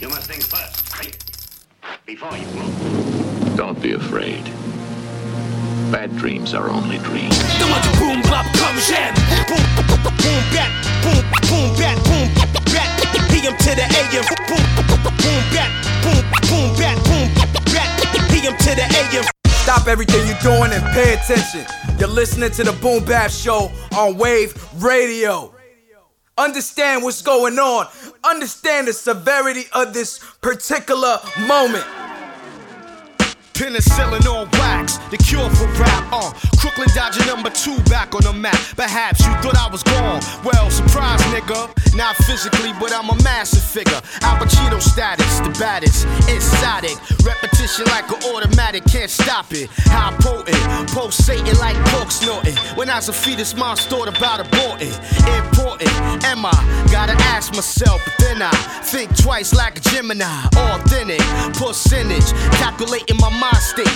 You must think first, right? Before you move. Don't be afraid. Bad dreams are only dreams. The one boom bop come jam. Boom boom back, boom boom back, boom back. PM to the AM. Boom boom back, boom boom back, boom back. PM to the AM. Stop everything you're doing and pay attention. You're listening to the Boom Bap Show on Wave Radio. Understand what's going on. Understand the severity of this particular moment. Penicillin on wax, the cure for rap. Uh, Crooklyn Dodger number two back on the map. Perhaps you thought I was gone. Well, surprise, nigga. Not physically, but I'm a massive figure. Al Pacino status, the baddest. Exotic. Repetition like an automatic, can't stop it. How potent, pulsating like pork snorting. When I was a fetus, mom's thought about aborting. Important, am I? Gotta ask myself, but then I think twice like a Gemini. Authentic, percentage, calculating my mind state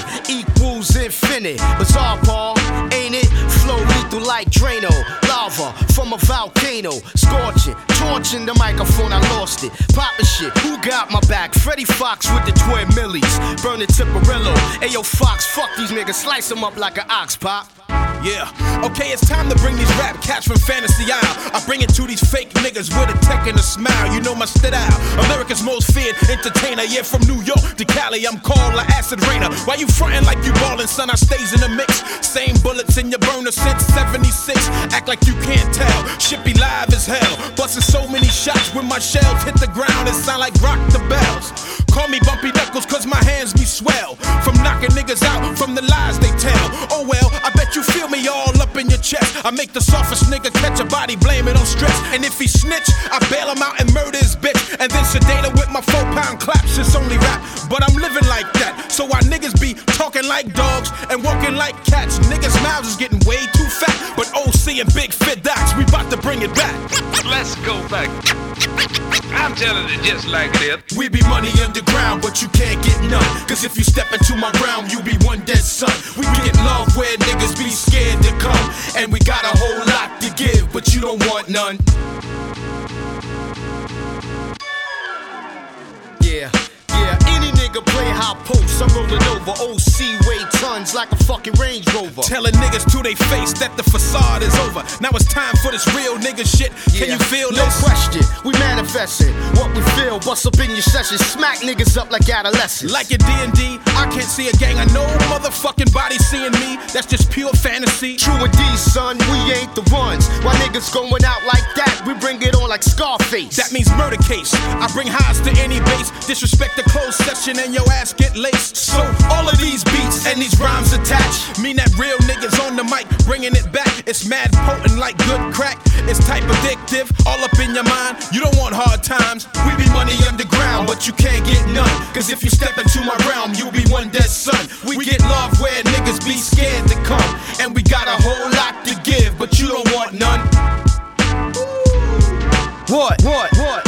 equals infinite. Bizarre, Paul, ain't it? Flow lethal like Drano. Lava from a volcano. Scorching, torching the microphone, I lost it. Popping shit, who got my back? Freddie Foxxx with the twin millies. Burning Tiparillo. Ayo, Fox, fuck these niggas. Slice them up like an ox pop. Yeah, okay, it's time to bring these rap cats from Fantasy Isle. I bring it to these fake niggas with a tech and a smile. You know my style. America's most feared entertainer. Yeah, from New York to Cali, I'm called like acid rainer. Why you frontin' like you ballin', son? I stays in the mix. Same bullets in your burner since 76. Act like you can't tell. Shit be live as hell. Bustin' so many shots when my shells hit the ground. It sound like rock the bells. Call me Bumpy Knuckles, cause my hands be swell. From knocking niggas out from the lies they tell. Oh well, chest. I make the softest nigga catch a body, blame it on stress. And if he snitch, I bail him out and murder his bitch. And then sedate her with my four pound claps. It's only rap, but I'm living like that. So why niggas be talking like dogs and walking like cats? Niggas' mouths is getting way too fat. But oh And Big Fit Docs, we bout to bring it back. Let's go back. I'm telling it just like this. We be money underground, but you can't get none. Cause if you step into my realm, you be one dead son. We get love where niggas be scared to come. And we got a whole lot to give, but you don't want none. Yeah, nigga play high post. I'm rolling over OC weigh tons like a fucking Range Rover. Telling niggas to they face that the facade is over. Now it's time for this real nigga shit. Can you feel no this? question, we manifesting what we feel. Bust up in your session, smack niggas up like adolescents. Like in D&D, I can't see a gang I know motherfucking body seeing me. That's just pure fantasy. True indeed, son, we ain't the ones. Why niggas going out like that? We bring it on like Scarface. That means murder case. I bring highs to any base. Disrespect the closed session and your ass get laced. So all of these beats and these rhymes attached mean that real niggas on the mic bringing it back. It's mad potent like good crack. It's type addictive, all up in your mind. You don't want hard times. We be money underground, but you can't get none. Cause if you step into my realm, you'll be one dead son. We get love where niggas be scared to come. And we got a whole lot to give, but you don't want none. What? What? What? What? What?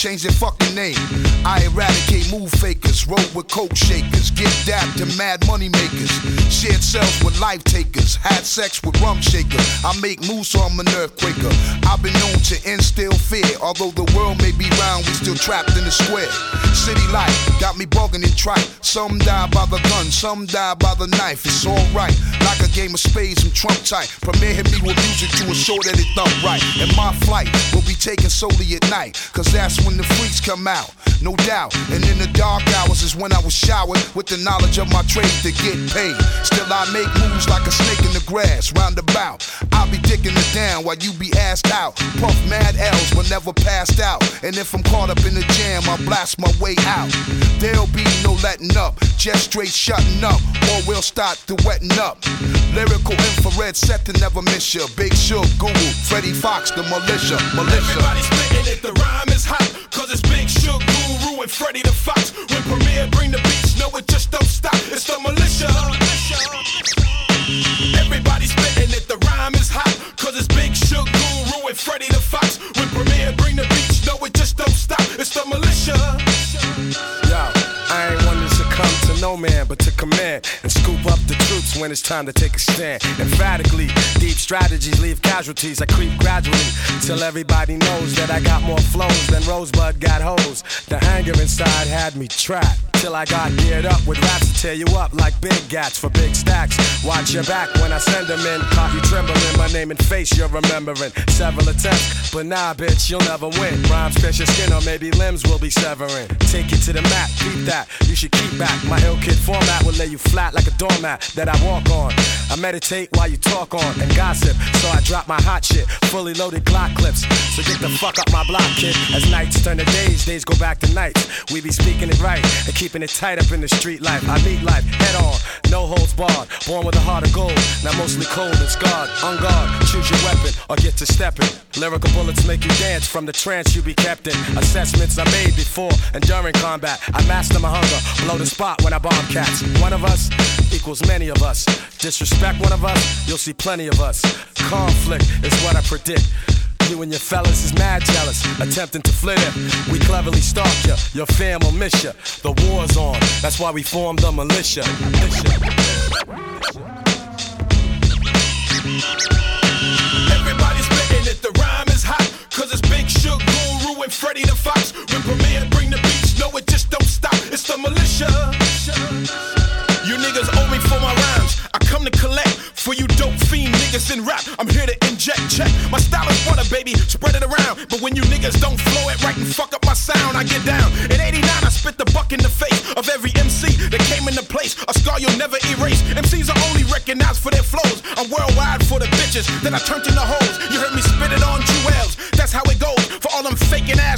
Change their fucking name. I eradicate move fakers, roll with coke shakers, get dapped to mad money makers. Shared cells with life takers, had sex with rum shakers. I make moves so I'm an earthquaker. I've been known to instill fear, although the world may be round, we still trapped in the square. City life got me bugging and trite. Some die by the gun, some die by the knife. It's alright, like a game of spades and trump tight. Premier hit me with music to assure that it thump right. And my flight, will be taken solely at night, cause that's when the freaks come out. No doubt, and in the dark hours is when I was showered with the knowledge of my trade to get paid. Still, I make moves like a snake in the grass, roundabout. I'll be dicking it down while you be assed out. Puff mad L's but never passed out. And if I'm caught up in the jam, I'll blast my way out. There'll be no letting up, just straight shutting up, or we'll start to wetting up. Lyrical infrared set to never miss ya. Big Shug, Guru, Freddie Foxxx, the militia, militia. Everybody spitting it, the rhyme is hot. Cause it's Big Shug, Guru, and Freddy the Fox. When Premier bring the beats, no, it just don't stop. It's the militia. Everybody Freddy when it's time to take a stand. Emphatically, deep strategies leave casualties. I creep gradually till everybody knows that I got more flows than Rosebud got hoes. The anger inside had me trapped. Till I got geared up with raps to tear you up like big gats for big stacks. Watch your back when I send them in. Caught you trembling, my name and face you're remembering. Several attempts, but nah, bitch, you'll never win. Rhymes pierce your skin or maybe limbs will be severing. Take you to the mat, beat that. You should keep back. My ill kid format will lay you flat like a doormat that I walk on. I meditate while you talk on and gossip, so I drop my hot shit. Fully loaded Glock clips. So get the fuck up my block, kid. As nights turn to days, days go back to nights. We be speaking it right and keeping it tight up in the street life. I meet life head on, no holds barred. Born with a heart of gold, now mostly cold and scarred. On guard, choose your weapon or get to stepping. Lyrical bullets make you dance from the trance you be kept in. Assessments I made before and during combat. I master my hunger, blow the spot when I bomb cats. One of us equals many of us. Disrespect one of us, you'll see plenty of us. Conflict is what I predict. You and your fellas is mad jealous, attempting to flit it. We cleverly stalk ya, your fam will miss ya. The war's on, that's why we formed the militia. Everybody's spitting it, the rhyme is hot. Cause it's Big Shug, Guru, and Freddy the Fox. When Premier bring the beats, no, it just don't stop. It's the militia. I come to collect for you dope fiend niggas in rap. I'm here to inject, check. My style is water, baby, spread it around. But when you niggas don't flow it right and fuck up my sound, I get down. In 89, I spit the buck in the face of every MC that came into place. A scar you'll never erase. MCs are only recognized for their flows. I'm worldwide for the bitches that I turned into hoes. You heard me spit it on jewels. That's how it goes.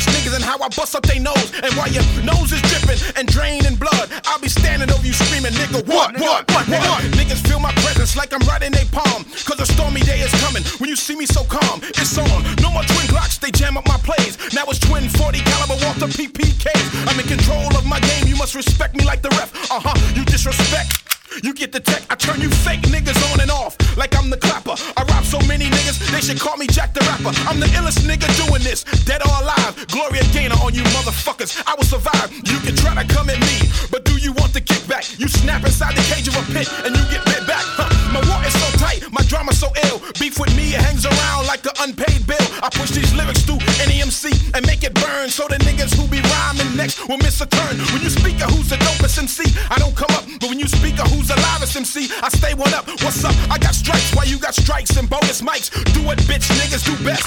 For all them faking ass niggas and how I bust up they nose. And while your nose is dripping and draining blood, I'll be standing over you screaming, nigga, what, what, what, what? Niggas feel my presence like I'm right in their palm. Cause a stormy day is coming. When you see me so calm, it's on. No more twin Glocks, they jam up my plays. Now it's twin 40 caliber Walther PPKs. I'm in control of my game, you must respect me like the ref. Uh huh, you disrespect. You get the tech, I turn you fake niggas on and off like I'm the clapper. I rob so many niggas, they should call me Jack the Rapper. I'm the illest nigga doing this, dead or alive. Gloria Gaynor on you motherfuckers, I will survive. You can try to come at me, but do you want the kickback? You snap inside the cage of a pit and you get bit back. Huh. My war is so tight, my drama so ill. Beef with me, it hangs around like an unpaid bill. I push these lyrics through any MC and make it burn so the niggas who be rhyming next will miss a turn. When you speak of who's the dopest MC, I don't come up, but when you speak of who's the livest MC, I stay one up. What's up? I got strikes while you got strikes and bonus mics. Do what bitch niggas do best.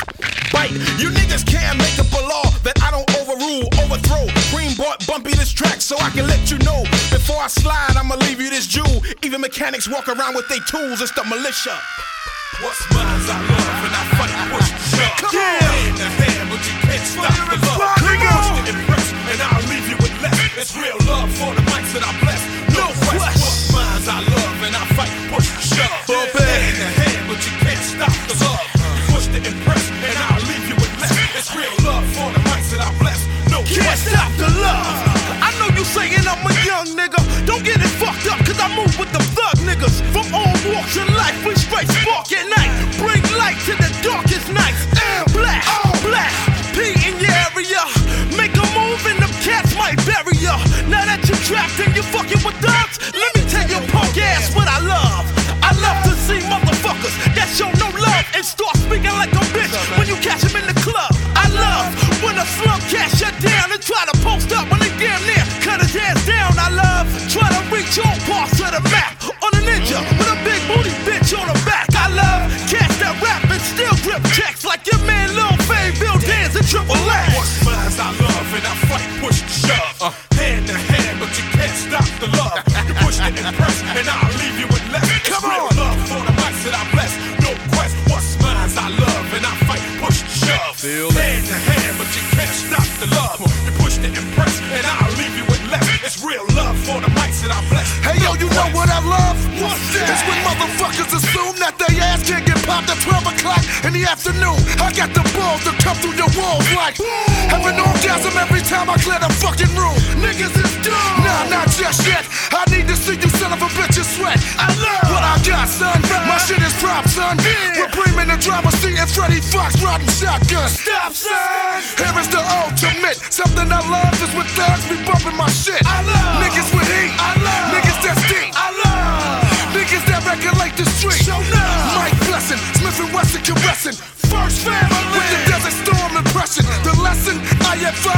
Bite. You niggas can't make up a law that I don't overrule, overthrow. Green bought bumpy this track so I can let you know. Before I slide, I'ma leave you this jewel. Even mechanics walk around with their tools, it's the militia. What's mine's I love and I fight push shove. On. Hand to hand, but you can't stop the love. Come on. Push to impress, and I'll leave you with less. It's real love for the mics that I bless. No quest. What's mine's I love and I fight push to shove. Hand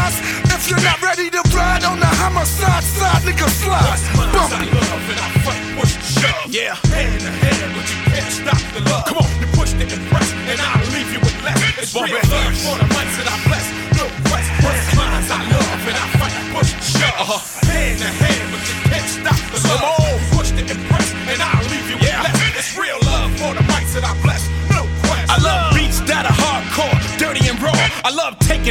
Advise if you're not ready to ride on the homicide side, nigga slide. Bump I it. love, and I fight, push to shove. Yeah. hand to hand, but you can't stop the love. Come on,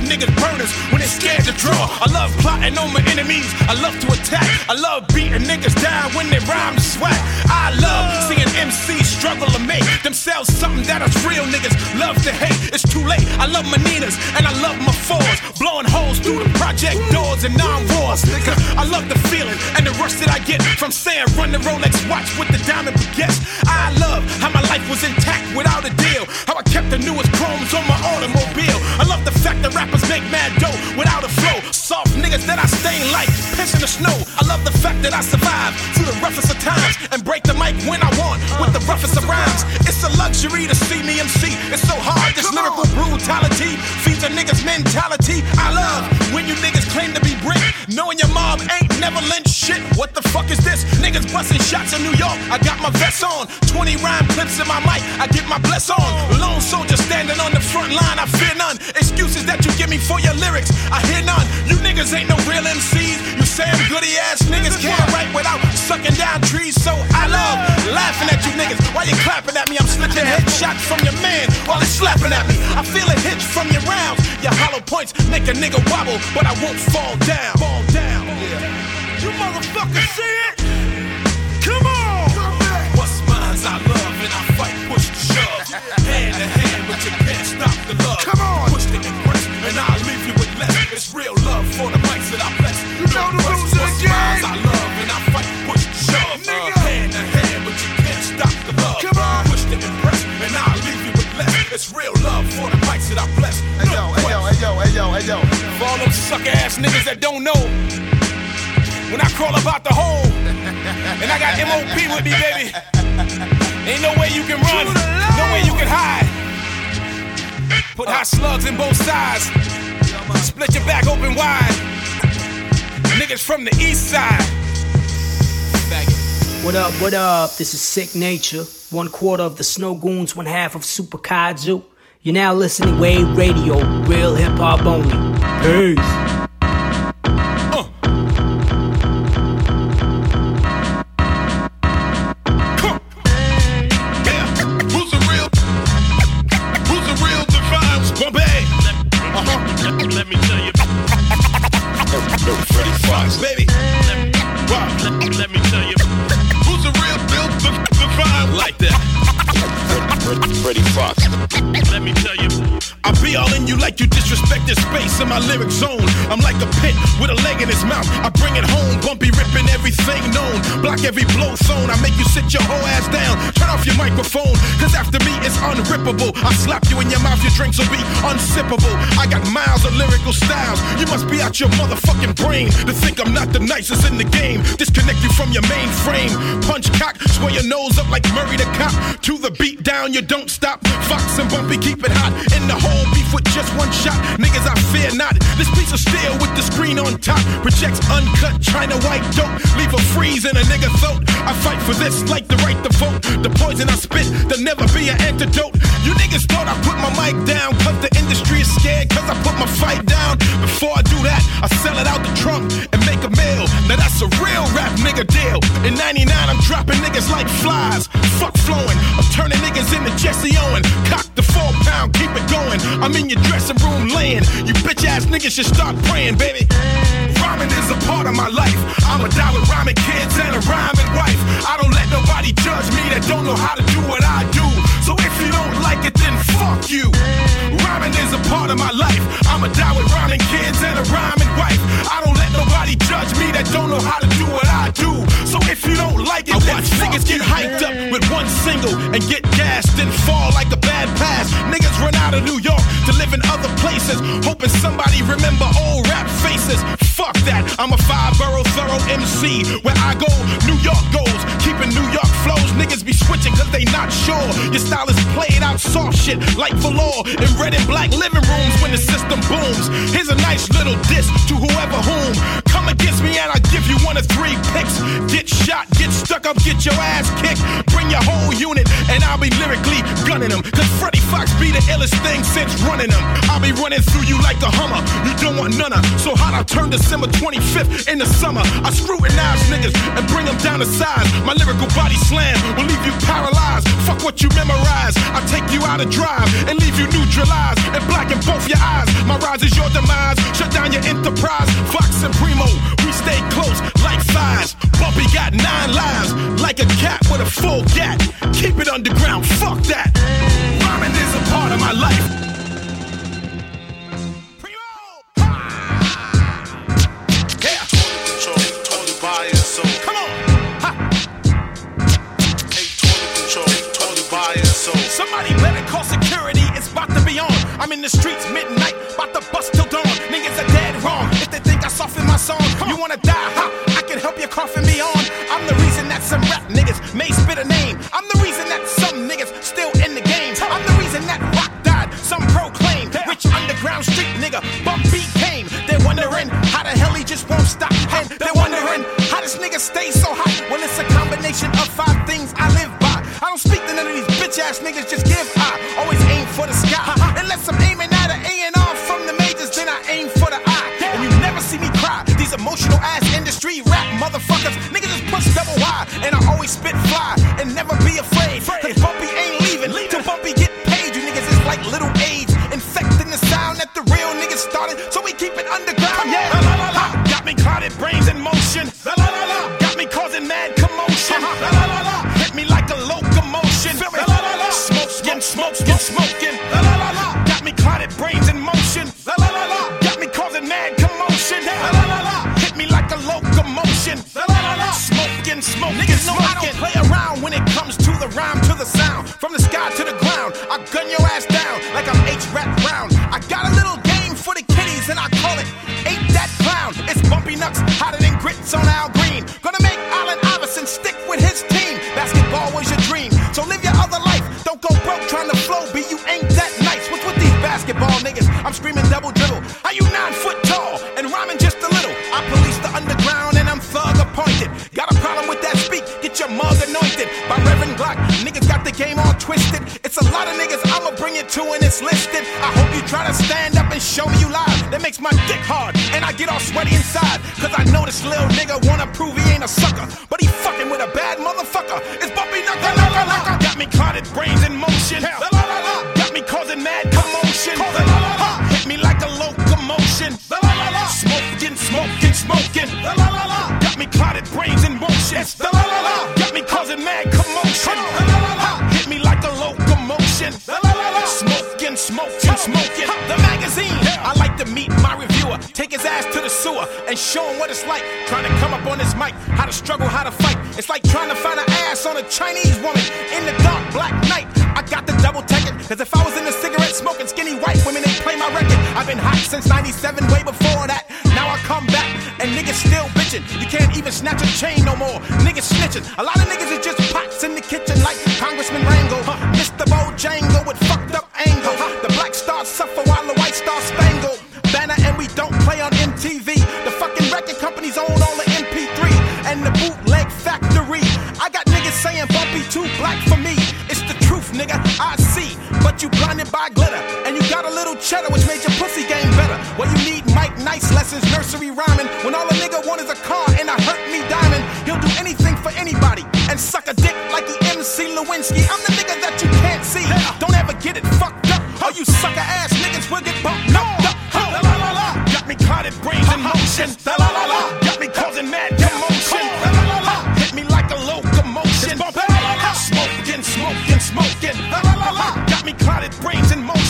niggas burners when they scared to draw. I love plotting on my enemies. I love to attack. I love beating niggas down when they rhyme swag. I love seeing MCs struggle to make themselves something that us real niggas love to hate. It's too late. I love my Ninas and I love my fours. Blowing holes through the project doors and non-wars. I love the feeling and the rush that I get from saying run the Rolex watch with the diamond baguettes. I love how my life was intact without a deal. How I kept the newest chromes on my automobile. I love the fact that rappers make mad dough without a flow. Soft niggas that I stain like piss in the snow. I love the fact that I survive through the roughest of times and break the mic when I want with the roughest of rhymes. It's a luxury to see me MC. It's so hard. This lyrical brutality feeds a nigga's mentality. I love when you niggas claim to be brick, knowing your mob ain't never lynch shit. What the fuck is this? Niggas busting shots in New York. I got my vest on. 20 rhyme clips in my mic. I get my bless on. Lone soldier standing on the front line. I fear none. Excuses that you give me for your lyrics. I hear none. You niggas ain't no real MCs. You Sam Goody ass niggas can't write without sucking down trees. So I love laughing at you niggas. While you clapping at me, I'm slipping headshots from your man while he's slapping at me. I feel a hitch from your rounds. Your hollow points make a nigga wobble, but I won't fall down. Fall down. You motherfuckers see it? Come on! What's mine's I love and I fight, push shove. Hand to hand, but you can't stop the love. Come on. Hey yo, hey yo. For all them sucker ass niggas that don't know, when I crawl about the hole, and I got MOP with me, baby, ain't no way you can run, no way you can hide. Put hot slugs in both sides, split your back open wide. Niggas from the east side. What up, what up? This is Sick Nature, one quarter of the Snowgoons, one half of Super Kaiju. You're now listening to Wave Radio, real hip hop only. Peace. Space in my lyric zone. I'm like a pit with a leg in his mouth. I bring it home, bumpy ripping everything known. Block every blow zone. I make you sit your whole ass down. Turn off your microphone, cause after me it's unrippable. I slap you in your mouth, your drinks will be unsippable. I got miles of lyrical styles. You must be out your motherfucking brain to think I'm not the nicest in the game. Disconnect you from your mainframe. Punch cock, swear your nose up like Murray the cop. To the beat down, you don't stop. Fox and Bumpy keep it hot. In the whole beef with just one shot. Niggas, I fear This piece of steel with the screen on top. Projects uncut China white dope. Leave a freeze in a nigga throat. I fight for this like the right to vote. The poison I spit, there'll never be an antidote. You niggas thought I put my mic down. Cause the industry is scared. Cause I put my fight down. Before I do that, I sell it out the trunk and make a meal. Now that's a real rap nigga deal. In 99, I'm dropping niggas like flies. Fuck flowing. I'm turning niggas into Jesse Owen. Cock the four pound, keep it going. I'm in your dressing room laying. You bitch ass niggas should start praying, baby. Rhyming is a part of my life. I'm a die with rhyming kids and a rhyming wife. I don't let nobody judge me that don't know how to do what I do. So if you don't like it, then fuck you. Rhyming is a part of my life. I'm a die with rhyming kids and a rhyming wife. I don't let nobody judge me that don't know how to do what I do. So if you don't like it, I watch niggas get hyped up with one single and get gassed, then fall like a bad pass. Niggas run out of New York to live in other places, hoping somebody remember old rap faces. Fuck that, I'm a five borough thorough MC. Where I go, New York goes, keeping New York flows. Niggas be switching cause they not sure. Your style is played out soft shit like velour in red and black living rooms when the system booms. Here's a nice little diss to whoever whom come against me and I'll give you one of three picks. Get shot, get stuck up, get your ass kicked. Bring your whole unit and I'll be lyrically gunning them. Cause Freddie Foxxx be the illest thing since running them. I'll be running through you like a Hummer. You don't want none of. So hot I turn December 25th in the summer. I scrutinize niggas and bring them down to size. My lyrical body slam will leave you paralyzed. Fuck what you memorize. I take you out of drive and leave you neutralized and blacken both your eyes. My rise is your demise. Shut down your enterprise. Fox and Primo, we stay close like thighs. Bumpy got nine lives like a cat with a full gat. Keep it underground. Fuck that. Rhyming is a part of my life. I'm in the streets midnight, about to bust till dawn. Niggas are dead wrong. If they think I soften my song, you wanna die, huh? I can help you coffin me on. I'm the reason that some rap niggas may spit a name. I'm the reason that some niggas still in the game. I'm the reason that rock died, some proclaim. Which underground street nigga bump beat came. They're wondering how the hell he just won't stop. And they're wondering how this nigga stays so hot. Well, it's a combination of five things I live by. I don't speak to none of these bitch ass niggas, just give I always aim for the sky. Unless I'm aiming at an A&R from the majors, then I aim for the eye. And you never see me cry. These emotional ass industry rap motherfuckers, niggas just push double Y. And I always spit fly and never be afraid. Cause Bumpy ain't leaving till Bumpy get paid. You niggas is like little AIDS, infecting the sound that the real niggas started. So we keep it underground. Smoke. Niggas know I don't play around when it comes to the rhyme to the sound. From the sky to the ground, I gun your ass down like I'm H Rap Brown. To and it's listed. I hope you try to stand up and show me you live. That makes my dick hard and I get all sweaty inside. Cause I know this little nigga wanna prove he ain't a sucker. But he fucking with a bad motherfucker. It's Bumpy Knuckle, knuckle, knuckle. Got me clotted brains Chinese woman in the dark, black night. I got the double take it. Cause if I was in the cigarette smoking skinny white women, they play my record. I've been hot since 97, way before that. Now I come back and niggas still bitching. You can't even snatch a chain no more. Niggas snitching. A lot of niggas is just saying Bumpy too black for me. It's the truth, nigga. I see, but you blinded by glitter, and you got a little cheddar which made your pussy game better. Well, you need Mike Nice lessons, nursery rhyming. When all a nigga want is a car and a hurt me diamond. He'll do anything for anybody and suck a dick like he MC Lewinsky. I'm the nigga that you can't see. Don't ever get it fucked up. All you sucker ass niggas will get bumped up. La la la la. Got me clotted brains in motion. La la la la. Got me causing mad me clotted brains in motion.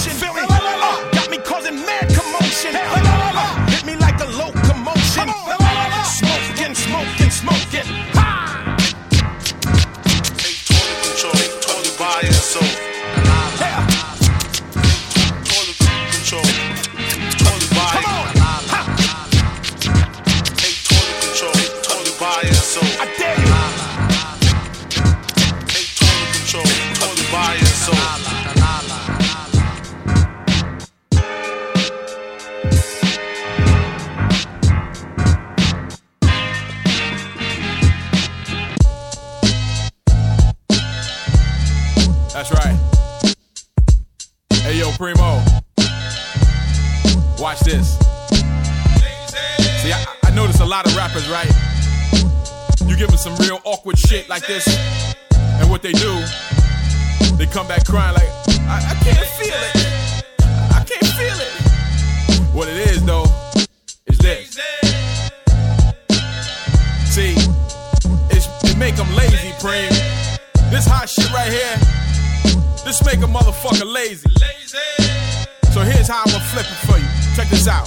This. See, I, I notice a lot of rappers, right? You give them some real awkward shit like this, and what they do, they come back crying like, I, I can't feel it. I can't feel it. What it is, though, is this. See, it's, it make them lazy, Preem. This hot shit right here, this make a motherfucker lazy. So here's how I'ma flip it for you. Check this out.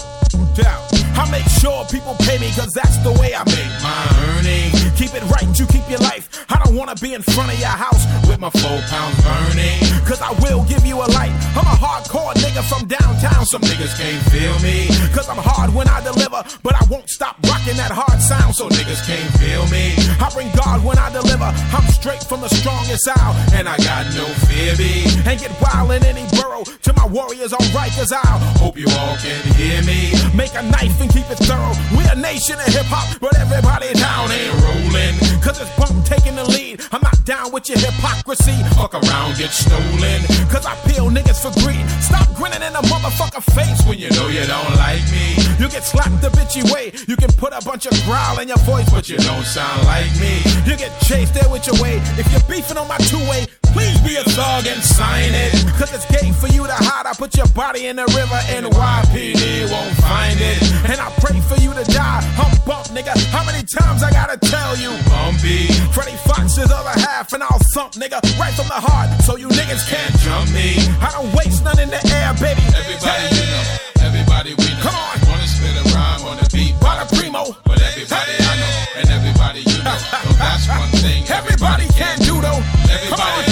Check out. I make sure people pay me cause that's the way I make my earning. Keep it right, you keep your life. I don't wanna be in front of your house with my four pounds burning. Cause I will give you a light. I'm a hardcore nigga from downtown. Some niggas can't feel me. Cause I'm hard when I deliver, but I won't stop rocking that hard sound so niggas can't feel me. I bring God when I deliver. I'm straight from the strongest out, and I got no fear me. And get wild in any borough to my warriors on Rikers Isle. Hope you all can hear me. Make a knife and keep it thorough. We're a nation of hip hop, but everybody down ain't rolling. Cause it's bump taking the lead. I'm not down with your hypocrisy. Fuck around, get stolen. Cause I peel niggas for greed. Stop grinning in a motherfucker face when you know you don't like me. You get slapped the bitchy way. You can put a bunch of growl in your voice, but you don't sound like me. You get chased there with your way. If you're beefing on my two way, please be a thug and sign it. Cause it's gay for you to hide. I put your body in the river and YPD won't find it. And I pray for you to die. I'm bump, nigga. How many times I gotta tell you? Bumpy. Freddie Foxxx's other half, and I'll thump, nigga, right from the heart. So you niggas can't jump me. I don't waste none in the air, baby. Everybody you know, everybody we know. Come on. Wanna spit a rhyme on the beat, By the primo. but everybody I know, and everybody you know. So that's one thing Everybody can do though. Everybody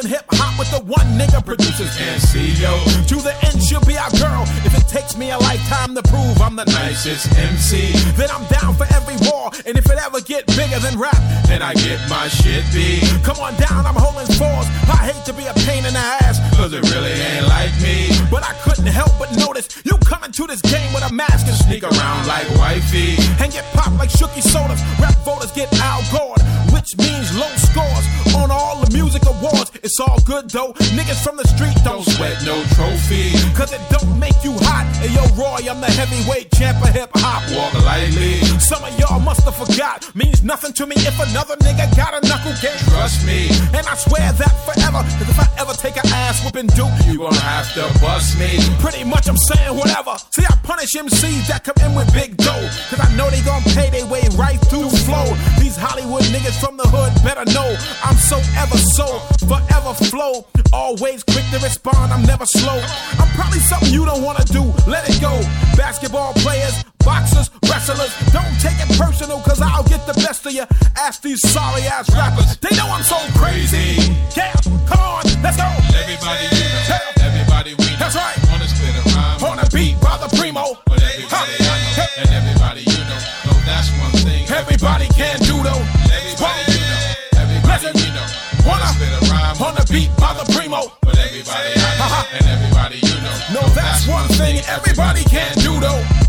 Blessing hip hop with the one nigga producers yo. To the end, she'll be our girl. If it takes me a lifetime to prove I'm the nicest MC, then I'm down for every war. And if it ever get bigger than rap, then I get my shit beat. Come on down, I'm holding fours. I hate to be a pain in the ass, cause it really ain't like me. But I couldn't help but notice you coming to this game with a mask and sneak around like wifey. And get popped like Shooky sodas. Rap voters get outgored, which means low scores on music awards. It's all good though. Niggas from the street don't sweat no trophy. Cause it don't make you hot. Hey yo, Roy, I'm the heavyweight champ of hip hop. Walk lightly. Some of y'all must have forgot. Means nothing to me if another nigga got a knuckle game. Trust me. And I swear that forever. Cause if I ever take an ass whooping Duke, you gonna have to bust me. Pretty much I'm saying whatever. See, I punish MCs that come in with big dough. Cause I know they gon' pay their way right through flow. Hollywood niggas from the hood better know I'm so ever so forever flow. Always quick to respond, I'm never slow. I'm probably something you don't wanna do. Let it go. Basketball players, boxers, wrestlers, don't take it personal, cause I'll get the best of you. Ask these sorry ass rappers, they know I'm so crazy. Yeah, come on, let's go. Everybody you know, everybody we know. That's right. Wanna spit a rhyme On the beat, by the primo. but one thing everybody can do though.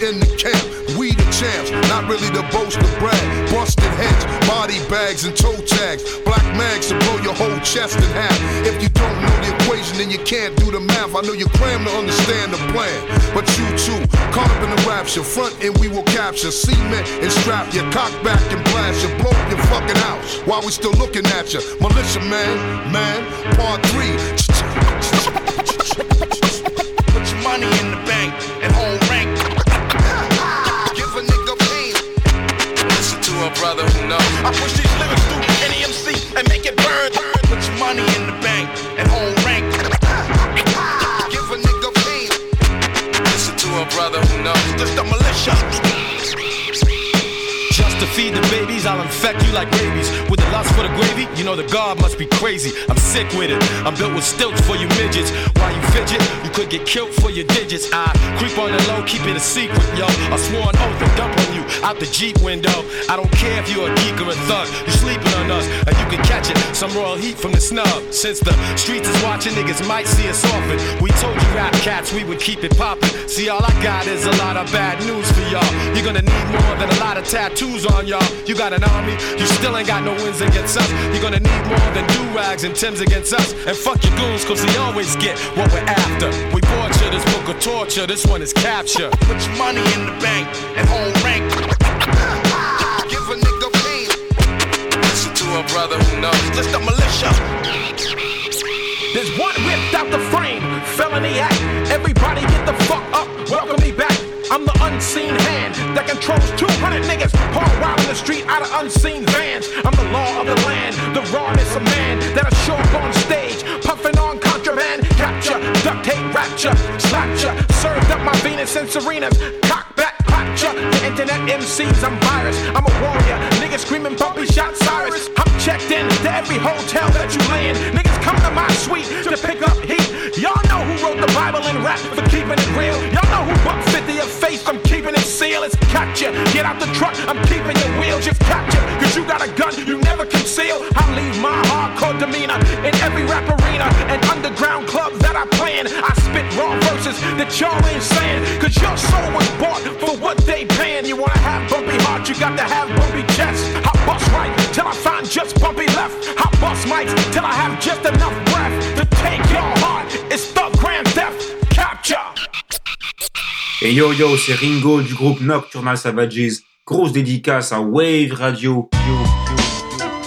In the camp. We the champs, not really the boast of brag. Busted heads, body bags, and toe tags. Black mags to blow your whole chest in half. If you don't know the equation, then you can't do the math. I know you cram to understand the plan, but you too caught up in the rapture. Front and we will capture cement and strap your cock back and blast you, blow up your fucking house while we still looking at you. Militia man, man, part three. Put your money in I push these lyrics through any MC and make it burn. Put your money in the bank and hold rank. Give a nigga pain. Listen to a brother who knows. Just a militia. Just to feed the like babies With the lust for the gravy, you know the God must be crazy. I'm sick with it. I'm built with stilts for you midgets. While you fidget, you could get killed for your digits. I creep on the low, keep it a secret, yo. I swore an oath and dump on you out the Jeep window. I don't care if you're a geek or a thug. You're sleeping on us, and you can catch it. Some royal heat from the snub. Since the streets is watching, niggas might see us often. We told you rap cats we would keep it poppin'. See, all I got is a lot of bad news for y'all. You're gonna need more than a lot of tattoos on y'all. You got an army, you still ain't got no wins against us. You're gonna need more than do rags and Tims against us. And fuck your goons, cause we always get what we're after. We torture this book of torture, this one is capture. Put your money in the bank and hold rank. Give a nigga pain. Listen to a brother who knows. Just the militia. There's one ripped out the frame, felony act. Everybody get the fuck up, welcome me back. I'm the unseen hand that controls 200 niggas hard wild in the street out of unseen vans. I'm the law of the land, the rawness of man that I show up on stage, puffing on contraband. Capture, duct tape, rapture, slapped ya, served up my Venus and Serenas, back. The internet MCs, I'm virus, I'm a warrior. Niggas screaming bumpy shot Cyrus. I'm checked in to every hotel that you land. Niggas come to my suite to pick up heat. Y'all know who wrote the Bible and rap for keeping it real. Y'all know who buck 50 of faith, I'm keeping it sealed. It's capture. Get out the truck, I'm keeping your wheels. Just capture, cause you got a gun you never conceal. I leave my hardcore demeanor in every rap arena and underground club that I play in. I spit raw verses that y'all ain't saying. Cause your soul was bought for what they paying. You wanna have bumpy heart, you got to have bumpy chest. I bust right till I find just bumpy left. I bust mics till I have just enough breath to take your Et yo yo, c'est Ringo du groupe Nocturnal Savages. Grosse dédicace à Wave Radio. Yo,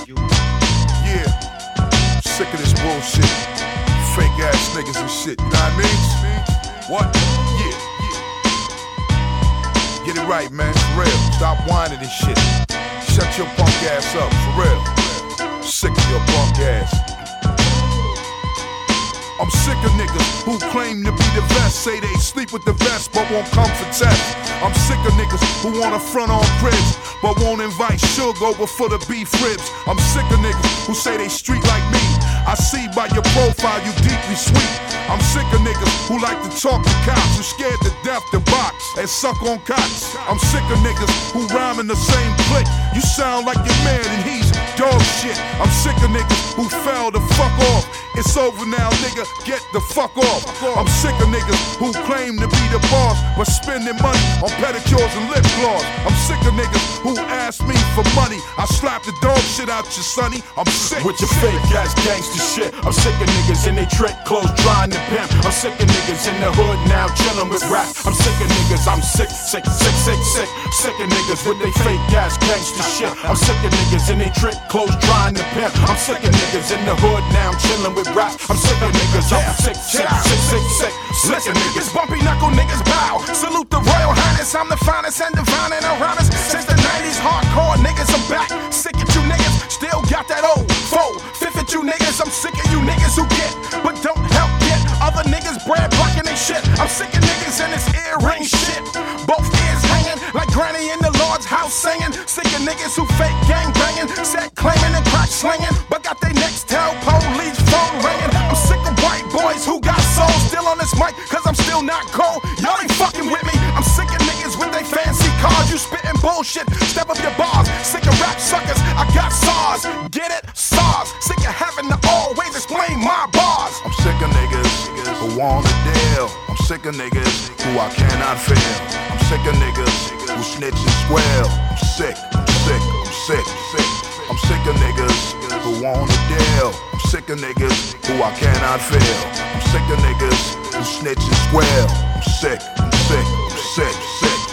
yo, Yeah. Sick of this bullshit. Fake ass niggas and shit. You know what I mean? What? Yeah. Get it right, man. For real. Stop whining and shit. Shut your punk ass up. For real. Sick of your punk ass. I'm sick of niggas who claim to be the best, say they sleep with the best, but won't come for test. I'm sick of niggas who wanna front on cribs, but won't invite Suge over for the beef ribs. I'm sick of niggas who say they street like me. I see by your profile you deeply sweet. I'm sick of niggas who like to talk to cops, who scared to death to box and suck on cots. I'm sick of niggas who rhyme in the same clique. You sound like your man and he's dog shit. I'm sick of niggas who fell the fuck off. It's over now, nigga. Get the fuck off. I'm sick of niggas who claim to be the boss, but spending money on pedicures and lip gloss. I'm sick of niggas who ask me for money. I slap the dog shit out you, sonny. I'm sick with your fake ass gangster shit. I'm sick of niggas in they trick clothes trying to pimp. I'm sick of niggas in the hood now chillin' with rap. I'm sick of niggas. I'm sick, sick, sick, sick, sick. Sick of niggas with they fake ass gangster shit. I'm sick of niggas in they trick clothes trying to pimp. I'm sick of niggas in the hood now chillin' with rap. I'm sick of niggas. I'm sick, sick, sick, sick, sick. Listen, niggas, bumpy knuckle niggas bow. Salute the Royal Highness, I'm the finest and divine and us. Since the 90s, hardcore niggas, I'm back. Sick at you niggas, still got that old foe. Fifth at you niggas, I'm sick of you niggas who get, but don't help get other niggas bread blocking they shit. I'm sick of niggas and this earring shit. Both Granny in the Lord's house singing. Sick of niggas who fake gang bang Set claiming and crack slinging, but got they next tell police phone ringing. I'm sick of white boys who got souls still on this mic, cause I'm still not cold. Y'all ain't fucking with me. I'm sick of niggas with they fancy cars. You spitting bullshit, step up your bars. Sick of rap suckers, I got SARS. Get it? SARS. Sick of having to always explain my bars. I'm sick of niggas who wanna deal. Sick of niggas who I cannot feel. I'm sick of niggas who snitch and squeal. I'm sick, I'm sick, I'm sick, sick. I'm sick of niggas who wanna deal. I'm sick of niggas who I cannot feel. I'm sick of niggas who snitch and squeal. I'm sick, I'm sick, I'm sick, sick.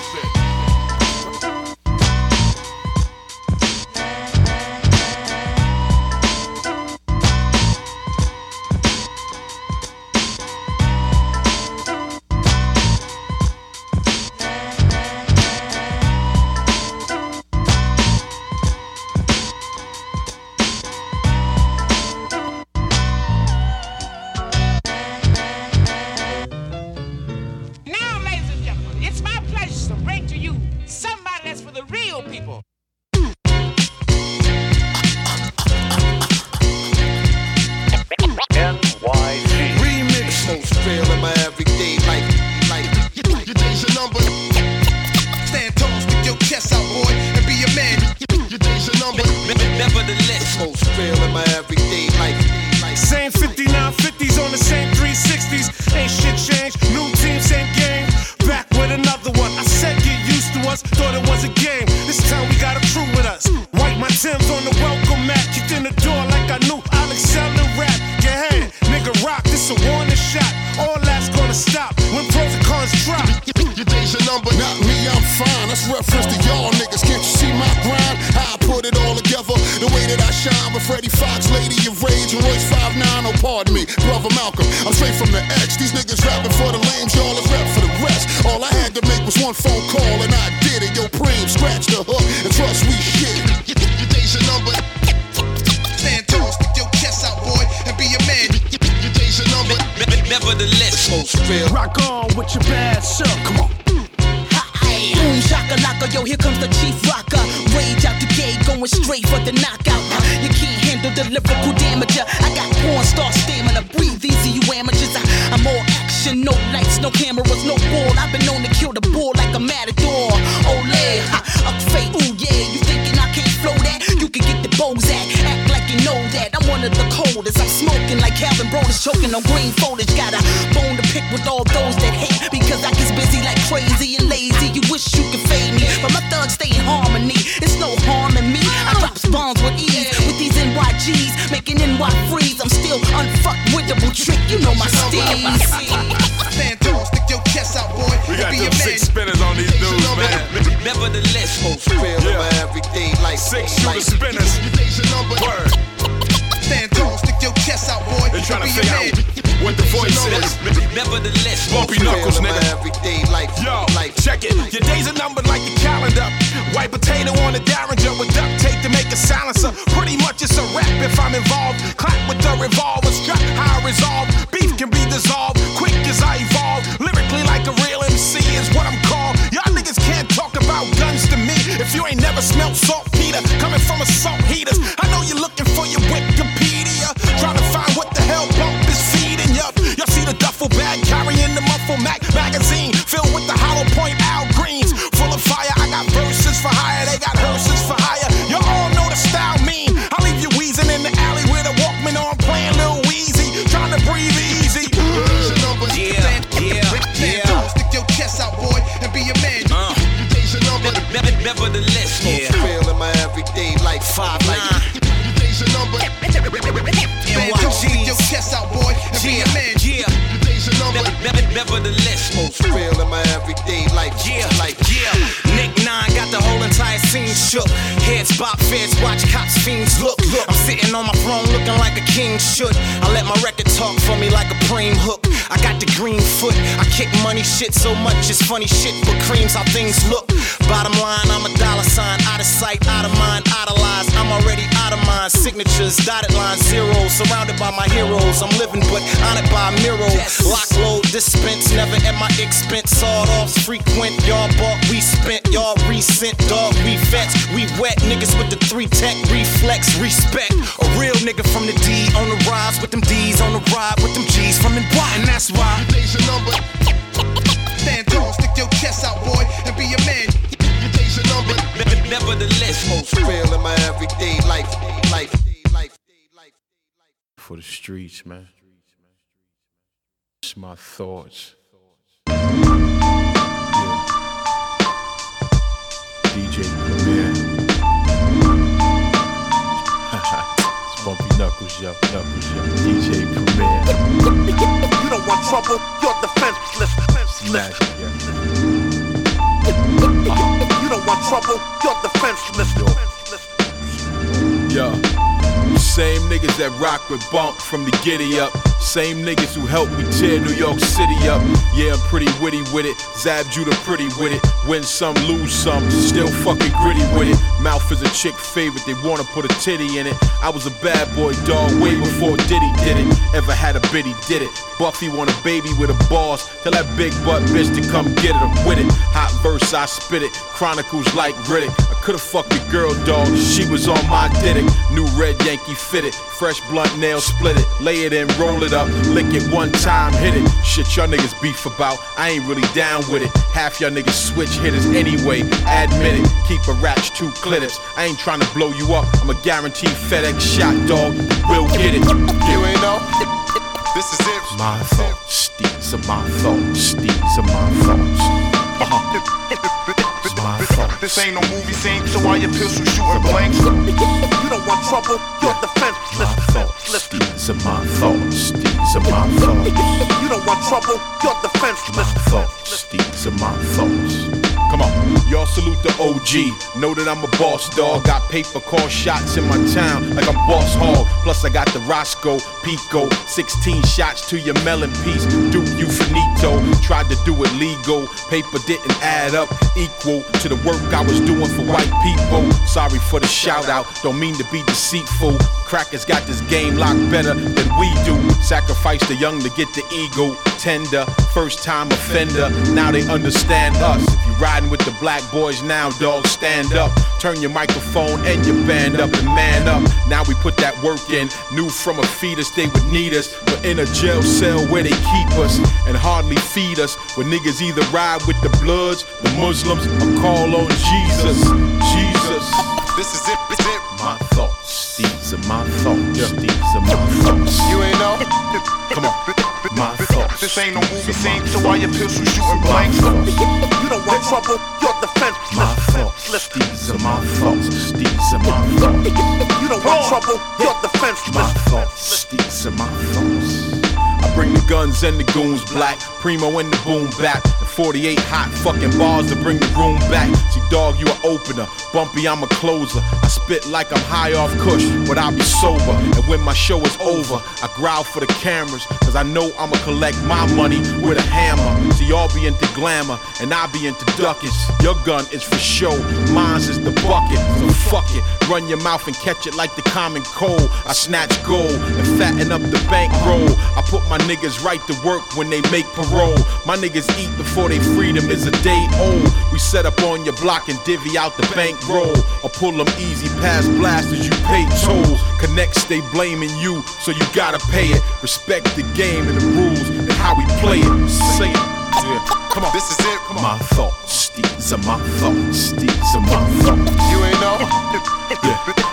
The way that I shine with Freddie Foxxx, Lady of Rage, and Royce 5'9. Oh, pardon me, brother Malcolm. I'm straight from the X. These niggas rapping for the lames, y'all is rap for the rest. All I had to make was one phone call, and I did it. Yo, Preem, scratch the hook, and trust we shit. Your days are numbered. Stand tall, stick your chest out, boy, and be a man. Your days are numbered. Nevertheless, most feel. Rock on with your bad self. Come on. Shaka yo, here comes the chief rocker. Rage out the gate, going straight for the knockout. Uh, you can't handle the lyrical damage. Uh, I got porn star stamina, breathe easy, you amateurs. I, I'm all action, no lights, no cameras, no ball. I've been known to kill the bull like a matador. Ole, ha, up fate, ooh yeah. You thinking I can't flow that? You can get the Bozak, act like you know that. I'm one of the coldest. I'm smoking like Calvin Brothers, choking on green foliage. Got a bone to pick with all those that hate because I get busy like crazy stay in harmony. It's no harm in me. I drops bombs with ease with these NYGs, making NY freeze. I'm still unfucked with double trick. You know my steez. Stand tall, stick your chest out, boy, We and got be them a man. six spinners on these dudes, man. Nevertheless, most feel in my everyday life. Six shooter spinners. numbered. Word. Stand tall, stick your chest out, boy, They and tryna be a figure man. out what the voice. Nevertheless, Bumpy knuckles, feel in my nigga. everyday life. Yo, check it. Your days are numbered like the calendar. White potato on a derringer with duct tape to make a silencer. Pretty much it's a rap if I'm involved. Clap with the revolver, strap how I resolve. Beef can be dissolved king should. I let my record talk for me like a preem hook. I got the green foot. I kick money shit so much it's funny shit for creams how things look. Bottom line, I'm a dollar sign, out of sight, out of signatures, dotted line zeros. Surrounded by my heroes, I'm living but honored by Miros. Lock load, dispense, never at my expense. Sawed offs frequent, y'all bought, we spent, y'all recent, dog, we vets. We wet niggas with the three tech reflex, respect. A real nigga from the D on the rise with them D's on the ride with them G's from NY. And that's why. Your number. Stand tall, stick your chest out, boy, and be a man. Your days your number. Nevertheless, most real in my everyday life. Life. For the streets, man. It's my thoughts. Yeah. DJ Premier. it's Bumpy Knuckles, yo. Knuckles, yo. DJ Premier. You don't want trouble, you're defenseless. Magic, yeah. Trouble, you're defenseless. Yo. Same niggas that rock with bump from the giddy up. Same niggas who helped me tear New York City up. Yeah, I'm pretty witty with it. Zab Judah pretty with it. Win some, lose some. Still fucking gritty with it. Mouth is a chick favorite. They wanna put a titty in it. I was a bad boy dog way before Diddy did it. Ever had a biddy did it. Buffy want a baby with a boss. Tell that big butt bitch to come get it. I'm with it. Hot verse, I spit it. Chronicles like Riddick. Could've fucked your girl, dog. She was on my dick. New red Yankee fitted. Fresh blunt nail split it. Lay it in, roll it up. Lick it one time, hit it. Shit, y'all niggas beef about. I ain't really down with it. Half y'all niggas switch hitters anyway. Admit it. Keep a ratch two clitters. I ain't trying to blow you up. I'm a guaranteed FedEx shot, dog. We'll get it. You ain't know? This is it. My thoughts, these are my thoughts, these are my thoughts. Uh-huh. My thoughts. This ain't no movie scene, so why your pistol shooting blanks? You don't want trouble, you're defenseless. These are my thoughts, these are my thoughts. You don't want trouble, you're defenseless. Thoughts, these are my thoughts. Come on, y'all salute the OG. Know that I'm a boss dog. Got paper call shots in my town like I'm boss hog. Plus I got the Roscoe Pico. 16 shots to your melon piece. Duke you finito. Tried to do it legal. Paper didn't add up equal to the work I was doing for white people. Sorry for the shout out. Don't mean to be deceitful. Crackers got this game locked better than we do. Sacrifice the young to get the ego. Tender, first time offender. Now they understand us. If you riding with the black boys now, dog, stand up. Turn your microphone and your band up and man up. Now we put that work in. Knew from a fetus they would need us. But in a jail cell where they keep us and hardly feed us. Where niggas either ride with the Bloods, the Muslims, or call on Jesus. Jesus. This is it, it's it. My thoughts, these are my thoughts, these are my thoughts. You ain't know? Come on, my. This ain't no movie scene, so why your pistol shooting blanks? You don't want trouble, you're defenseless. My thoughts, these are my thoughts, these are my thoughts. You don't want trouble, you're defenseless. My thoughts, these are my thoughts. I bring the guns and the goons black, primo and the boom back. The 48 hot fucking bars to bring the room back. See, dog, you a opener. Bumpy, I'm a closer. I spit like I'm high off kush, but I'll be sober. And when my show is over, I growl for the cameras, cause I know I'ma collect my money with a hammer. See, y'all be into glamour, and I be into duckets. Your gun is for show, mine's is the bucket. So fuck it, run your mouth and catch it like the common cold. I snatch gold and fatten up the bankroll. I put my niggas right to work when they make parole. My niggas eat before they freedom is a day old. We set up on your block and divvy out the bankroll. Or pull them easy past blasters, you pay tolls. Connect, stay blaming you, so you gotta pay it. Respect the game and the rules and how we play it. Say it. Yeah. Come on. This is it. Come on. My thoughts, these are my thoughts, these are my thoughts. You ain't know? Yeah.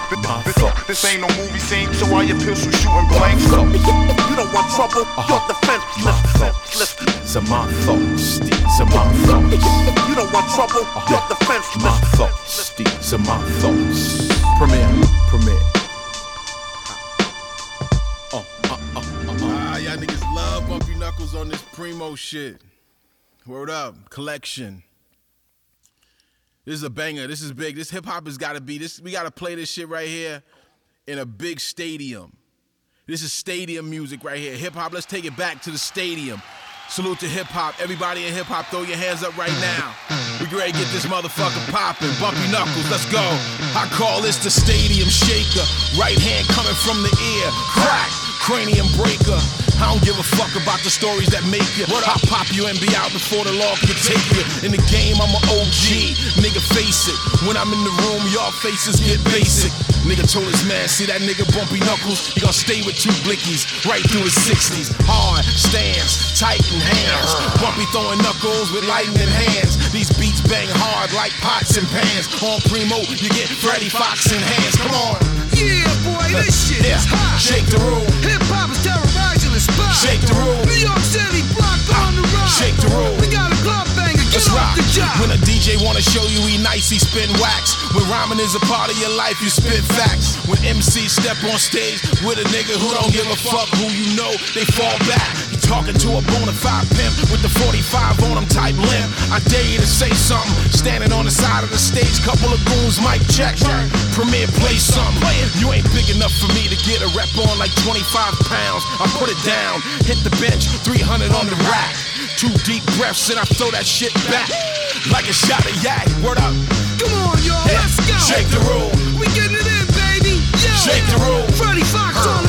My thoughts. This ain't no movie scene, so why your pistol shooting blanks? You don't want trouble, you're defenseless. My thoughts, these are my thoughts, these are my thoughts. You don't want trouble, you're defenseless. My thoughts, these are my thoughts. Premier, premiere. Uh, uh, uh, uh, uh. Ah, y'all niggas love Bumpy Knuckles on this primo shit. Word up, collection. This is a banger. This is big. This hip hop has got to be this. We got to play this shit right here in a big stadium. This is stadium music right here. Hip hop. Let's take it back to the stadium. Salute to hip hop. Everybody in hip hop, throw your hands up right now. We get ready to get this motherfucker popping. Bumpy knuckles, let's go. I call this the stadium shaker. Right hand coming from the ear. Crack, cranium breaker. I don't give a fuck about the stories that make you. What I pop you and be out before the law can take you. In the game, I'm an OG. Nigga, face it. When I'm in the room, y'all faces get basic. Nigga told his man, see that nigga bumpy knuckles? He gonna stay with two blickies right through his 60s. Hard stance, tighten hands. Uh-huh. Bumpy throwing knuckles with lightning hands. These beats bang hard like pots and pans. On Primo, you get Freddie Foxxx in hands. Come on. Yeah, boy, this shit Yeah. is hot. Shake the room. Hip hop is terrorizing the spot. Shake the room. New York City block on the run. Shake the room. We got a club banger. Get Let's rock. the job. When a DJ wanna show you he nice, he spin wax. When rhyming is a part of your life, you spit facts. When MCs step on stage with a nigga who don't give a fuck who you know, they fall back. Talking to a bona fide pimp with the 45 on him type limp. I dare you to say something. Standing on the side of the stage, couple of goons mic check. Premier play something. You ain't big enough for me to get a rep on like 25 pounds. I put it down, hit the bench, 300 on the rack. Two deep breaths and I throw that shit back like a shot of yak. Word up. Come on, y'all, Yeah. let's go. Shake the room. We getting it in, baby. Yeah. Shake the room. Freddie Foxxx uh. on the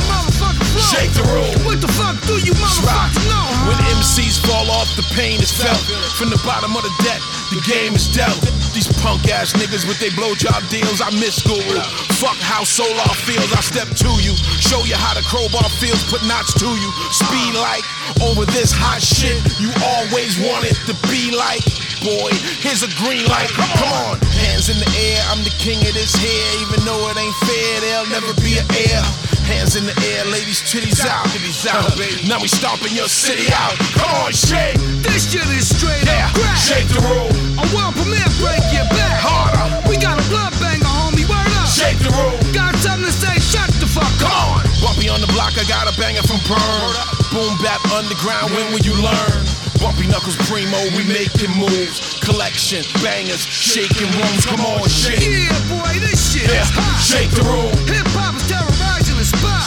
motherfucking floor. Shake the room. What the fuck do you motherfuckers know? When MCs fall off, the pain is felt. From the bottom of the deck, the game is dealt. These punk ass niggas with their blowjob deals, I miss Guru. Fuck how Solar feels, I step to you. Show you how the crowbar feels, put knots to you. Speed like over this hot shit you always wanted to be like. Boy, here's a green light. Come on, hands in the air, I'm the king of this here. Even though it ain't fair, there'll never be an air. Hands in the air, ladies, titties out. Titties out, baby. Now we stomping your city out. Come on, shake. This shit is straight up crack. Shake the room. A world premiere, break your back. Harder. We got a blood banger, homie. Word up. Shake the room. Got something to say? Shut the fuck Come up. on. Bumpy on the block, I got a banger from Burn. Boom bap underground, when will you learn? Bumpy Knuckles Primo, we making moves. Collection, bangers, shaking rooms. Come on, shake. Yeah, boy, this shit Yeah. is hot. Shake the room. Hip hop is terrorizing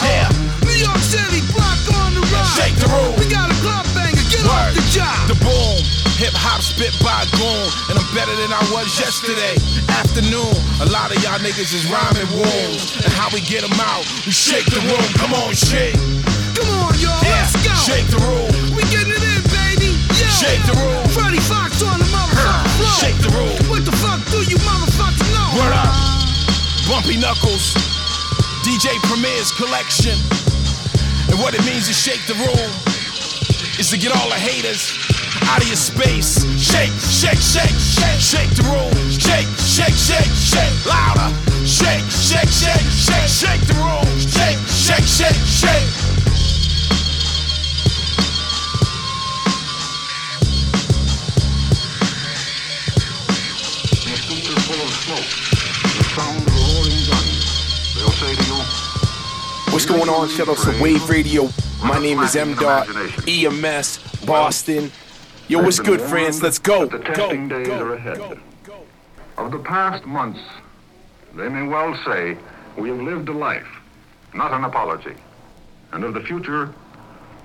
Yeah. New York City block on the run. Shake the room. We got a club banger. Get off the job. The boom, hip hop spit by goon, and I'm better than I was yesterday. Afternoon, a lot of y'all niggas is rhyming wounds, and how we get 'em out, we shake the room. Come on, shake. Come on, y'all. Yeah. Let's go. Shake the room. We getting it in, baby. Yeah. Shake the room. Freddie Foxxx on the motherfucking floor. Shake the room. What the fuck do you motherfuckers know? Word up. Bumpy Knuckles, DJ Premier's collection. And what it means to shake the room is to get all the haters out of your space. Shake, shake, shake, shake, shake the room. Shake, shake, shake, shake, louder. Shake, shake, shake, shake, shake the room. What's going on? Shout out to Wave Radio. My name is M. Dot EMS Boston. Yo, what's good, friends? Let's go. the testing days are ahead. Of the past months, they may well say, we have lived a life, not an apology. And of the future,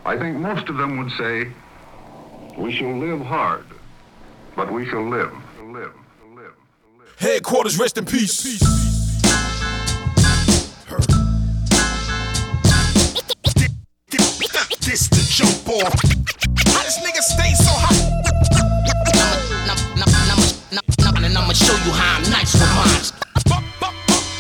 I think most of them would say, we shall live hard, but we shall live, live. Headquarters, rest in peace. peace. This the jump off. How this nigga stay so hot? And I'ma show you how I'm nice with mine.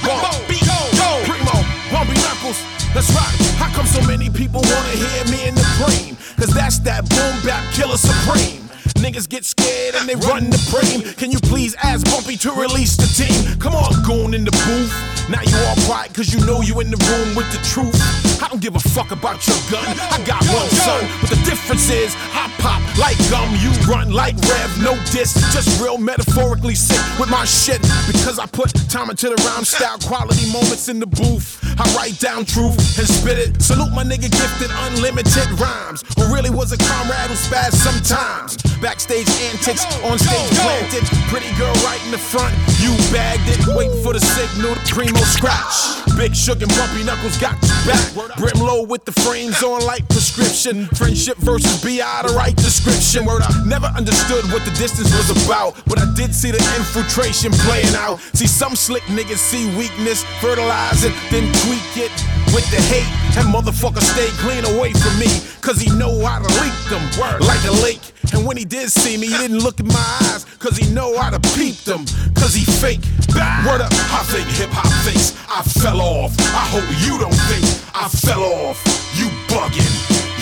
Bumpy, go, Primo, Bumpy Knuckles, let's rock. How come so many people wanna hear me in the cream? Cause that's that boom bap killer supreme. Niggas get scared and they run the frame. Can you please ask Bumpy to release the team? Come on, goon in the booth. Now you all quiet cause you know you in the room with the truth. I don't give a fuck about your gun. I got one son, but the difference is I pop like gum, you run like Rev, no diss. Just real metaphorically sick with my shit because I put time into the rhyme style, quality moments in the booth. I write down truth and spit it. Salute my nigga gifted unlimited rhymes, who really was a comrade who spazzed sometimes. Backstage antics, on stage planted. Pretty girl right in the front, you bagged it, waiting for the signal, primo scratch. Big Shug and Bumpy Knuckles got you back. Brim low with the frames on like prescription. Friendship versus BI, the right description. Word up. Never understood what the distance was about, but I did see the infiltration playing out. See, some slick niggas see weakness, fertilize it, then tweak it with the hate. That motherfucker stay clean away from me, cause he know how to leak them Word. like a lake. And when he did see me, he didn't look in my eyes, cause he know how to peep them, cause he fake. Word up, I think hip hop thinks I fell off. I hope you don't think I fell off. You bugging,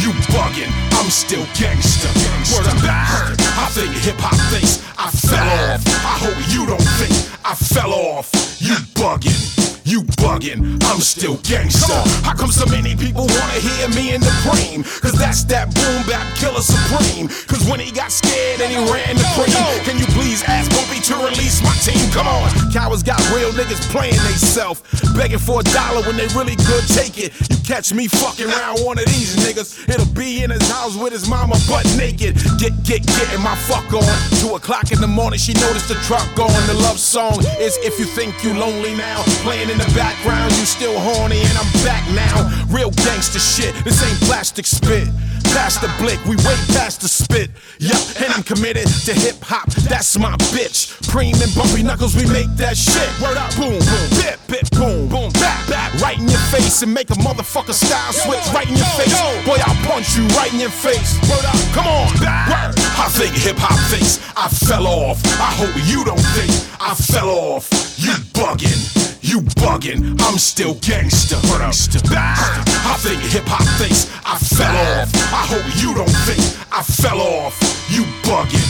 you bugging, I'm still gangster. Word up, I think hip hop thinks I fell off. I hope you don't think I fell off. You bugging. You bugging, I'm still gangster. How come so many people wanna hear me in the cream? Cause that's that boom bap killer supreme. Cause when he got scared and he ran the cream, can you please ask Bumpy to release my team? Come on, cowards got real niggas playing they self, begging for a dollar when they really could take it. You catch me fucking around one of these niggas, it'll be in his house with his mama butt naked. Get, get, getting my fuck on. Two o'clock in the morning, she noticed the truck on. The love song is If You Think You Lonely Now, playing in the background, you still horny, and I'm back now. Real gangster shit, this ain't plastic spit. Past the blick, we way past the spit. Yup, and I'm committed to hip hop, that's my bitch. Preem and bumpy knuckles, we make that shit. Word up, boom, boom, bip, bip, boom, boom, back, back, right in your face and make a motherfucker style switch right in your face. Boy, I'll punch you right in your face. Word up, come on, word. I think hip hop thinks I fell off. I hope you don't think I fell off. You bugging. You bugging, I'm still gangster. gangster. I think hip hop thinks I fell off. I hope you don't think I fell off. You bugging,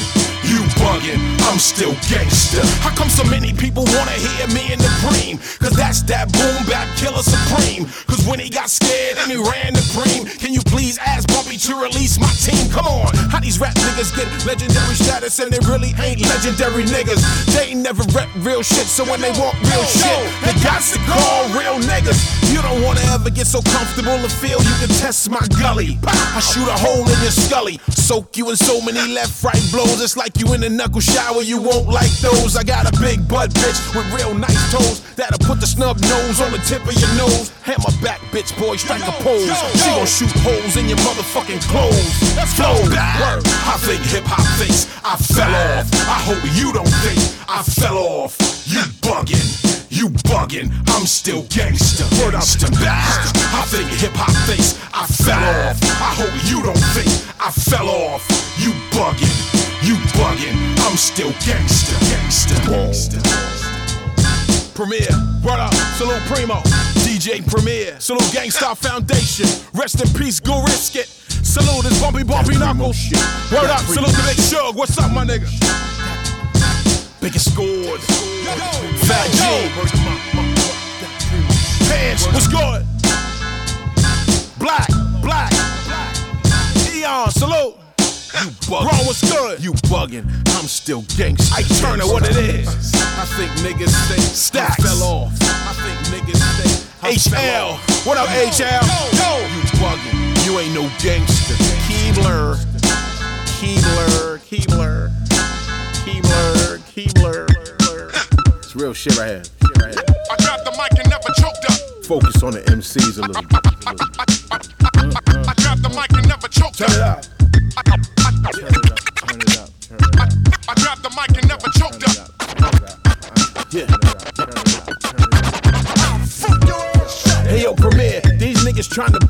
you bugging, I'm still gangster. How come so many people wanna hear me in the cream? Cause that's that boom bap killer supreme. Cause when he got scared and he ran the cream, can you please ask Bumpy to release my team? Come on, how these rap niggas get legendary status and they really ain't legendary niggas? They ain't never rep real shit, so when they want real shit, they got to call real niggas. You don't wanna ever get so comfortable to feel you can test my gully. I shoot a hole in your scully, soak you in so many left right blows. It's like you in a knuckle shower, you won't like those. I got a big butt bitch with real nice toes that'll put the snub nose on the tip of your nose. Hammer back, bitch boy, strike a pose. She gon' shoot holes in your motherfucking clothes. Let's. Word. I think hip hop thinks I fell off. I hope you don't think I fell off. You buggin'. You buggin', I'm still gangster. Word up to I think hip hop thinks I fell off. I hope you don't think I fell off. You bugging, you bugging, I'm still gangsta, gangsta, gangsta. Premier, word up, salute Primo, DJ Premier, salute Gang Starr Foundation, rest in peace, go risk it. Salute this bumpy bumpy knuckles. Word up, salute the big Shug, what's up, my nigga? Biggest scores. Fat G. Pants, what's good? Black, black. Eon, salute. You. Bro, what's good? You bugging. I'm still gangsta. I turn it what it is. I think niggas think stacks fell off. I think niggas think I HL. What up, HL? Yo, you bugging. You ain't no gangster. Keebler. Keebler. Keebler. Keebler. Keebler. It's real shit right here. Shit right here. I dropped the mic and never choked up. Focus on the MCs a little bit. I dropped the mic and never choked Turn it up.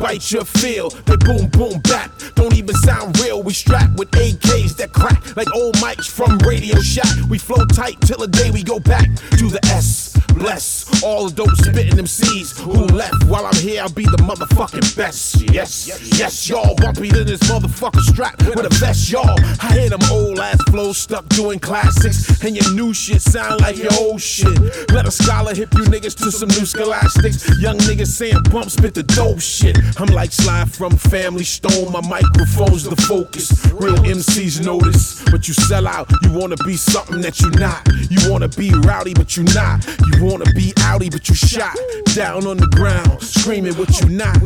Trying your feel. They boom boom back, don't even sound real. We strapped with AKs that crack like old mics from Radio Shack. We flow tight till the day we go back to the S. Bless all the dope spitting them MCs who left. While I'm here, I'll be the motherfucking best. Yes, yes, y'all bumpy than this motherfucker strapped with a vest, y'all. I hear them old ass flows stuck doing classics, and your new shit sound like your old shit. Let a scholar hip you niggas to some new scholastics. Young niggas saying bump spit the dope shit. I'm like Sly from Family Stone. My microphone's the focus. Real MCs notice, but you sell out. You wanna be something that you're not. You wanna be rowdy, but you're not. You wanna be outy, but you shot down on the ground, screaming what you not.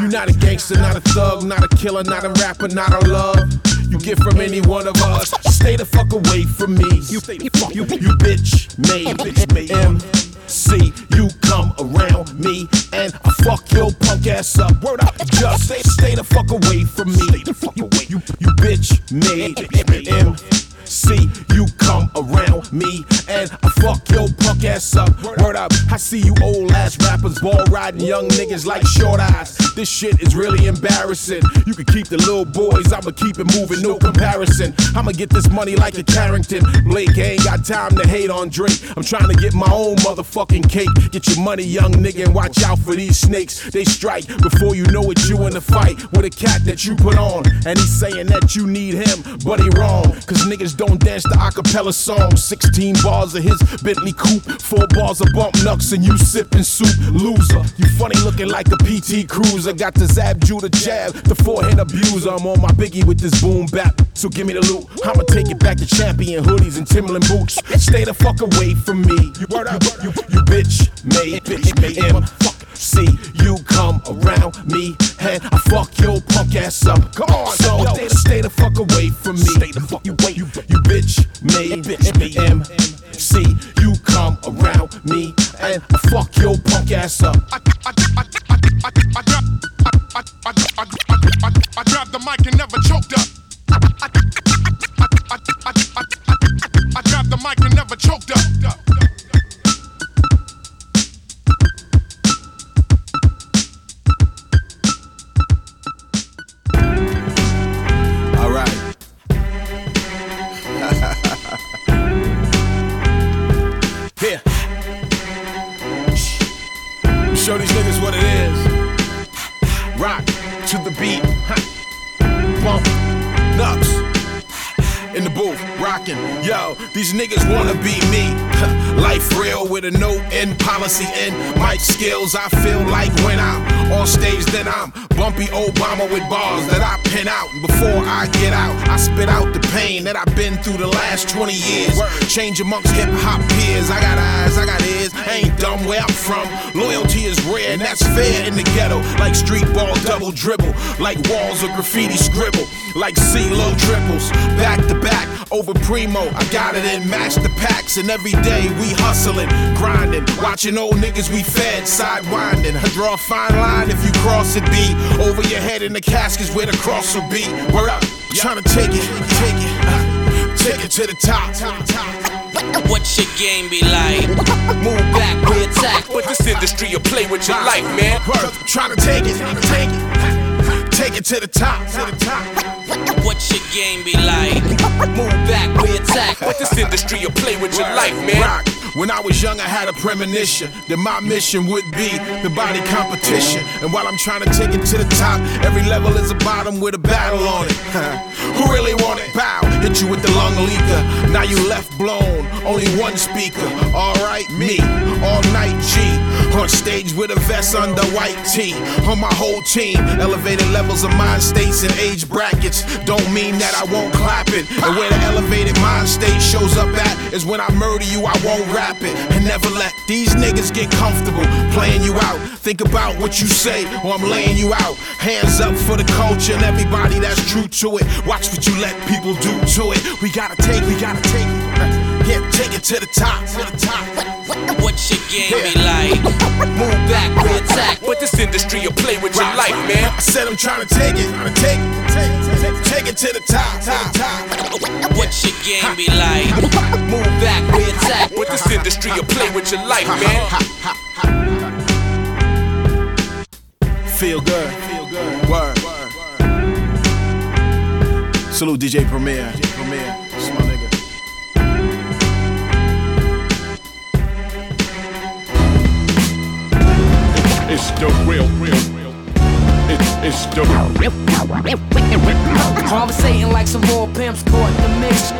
You're not a gangster, not a thug, not a killer, not a rapper, not a love. You get from any one of us. Stay the fuck away from me. You, you, you bitch made, made. MC, you come around me and I fuck your punk ass up. Word up, just stay, stay the fuck away from me. Stay the fuck away. You, you bitch made. MC, you come around me and I fuck your punk ass up. Word up, I see you old ass rappers ball riding young niggas like short eyes. This shit is really embarrassing. You can keep the little boys, I'ma keep it moving, no comparison. I'ma get this money like a Carrington. Blake ain't got time to hate on Drake. I'm trying to get my own motherfucking cake. Get your money, young nigga, and watch out for these snakes. They strike before you know it, you in the fight with a cat that you put on. And he's saying that you need him, but he wrong. Cause niggas don't dance to acapella songs. 16 bars of his Bentley coupe, four bars of bump nuts, and you sipping soup. Loser, you funny looking like a PT Cruiser. Got the zab, Judah jab, the forehand abuser. I'm on my biggie with this boom bap. So give me the loot. I'ma take it back to champion hoodies and Timberland boots. Stay the fuck away from me. You, you, you, you bitch made, bitch made him. Fuck. See you come around me and I fuck your punk ass up. Come on, so stay, stay the fuck away from me. Stay the fuck away. You, you bitch made, bitch me. made MC. You come around me and I fuck your punk ass up. I, I, I, Here. Show these niggas what it is. Rock to the beat. Bump. Nuts. In the booth, rocking. Yo, these niggas wanna be me. Life real with a no end policy and mic skills. I feel like when I'm on stage, then I'm bumpy Obama with bars that I pin out. Before I get out, I spit out the pain that I've been through the last 20 years. Change amongst hip hop peers. I got eyes, I got ears. I ain't dumb where I'm from. Loyalty is rare, and that's fair in the ghetto. Like street ball double dribble, like walls of graffiti scribble, like CeeLo triples. Back to back over primo. I got it in match the packs, and every day we hustling, grinding, watching old niggas we fed, sidewinding. I draw a fine line if you cross it, be over your head in the caskets where the cross will be. Word up, trying to take it, take it, take it to the top. top, top. What your game be like? Move back, we attack. But this industry will play with your life, man. Word, trying to take it, take it, take it to the top, to the top. What your game be like? Move back, we attack. But this industry will play with your life, man. When I was young, I had a premonition that my mission would be the body competition. And while I'm trying to take it to the top, every level is a bottom with a battle on it. Who really want it? Bow, hit you with the lung leaker. Now you left blown, only one speaker. Alright, me, all night G. On stage with a vest under white tee. On my whole team, elevated levels of mind states and age brackets. Don't mean that I won't clap it. And where the elevated mind state shows up at is when I murder you, I won't rap it. And never let these niggas get comfortable playing you out. Think about what you say, or I'm laying you out. Hands up for the culture and everybody that's true to it. Watch what you let people do to it. We gotta take, we gotta take. Yeah, take it to the top, to the top. What your game be like? Move back, we attack. But this industry will play with your life, man. I said I'm trying to take it, trying to take it, take it, take it, take it to the top, top, top. What your game be like? Move back, we attack. But this industry will play with your life, man. Feel good, feel good. Word. Salute DJ Premier. Premier, It's the real, real, real. It's, it's the real. Conversating like some raw pimps caught in the mix.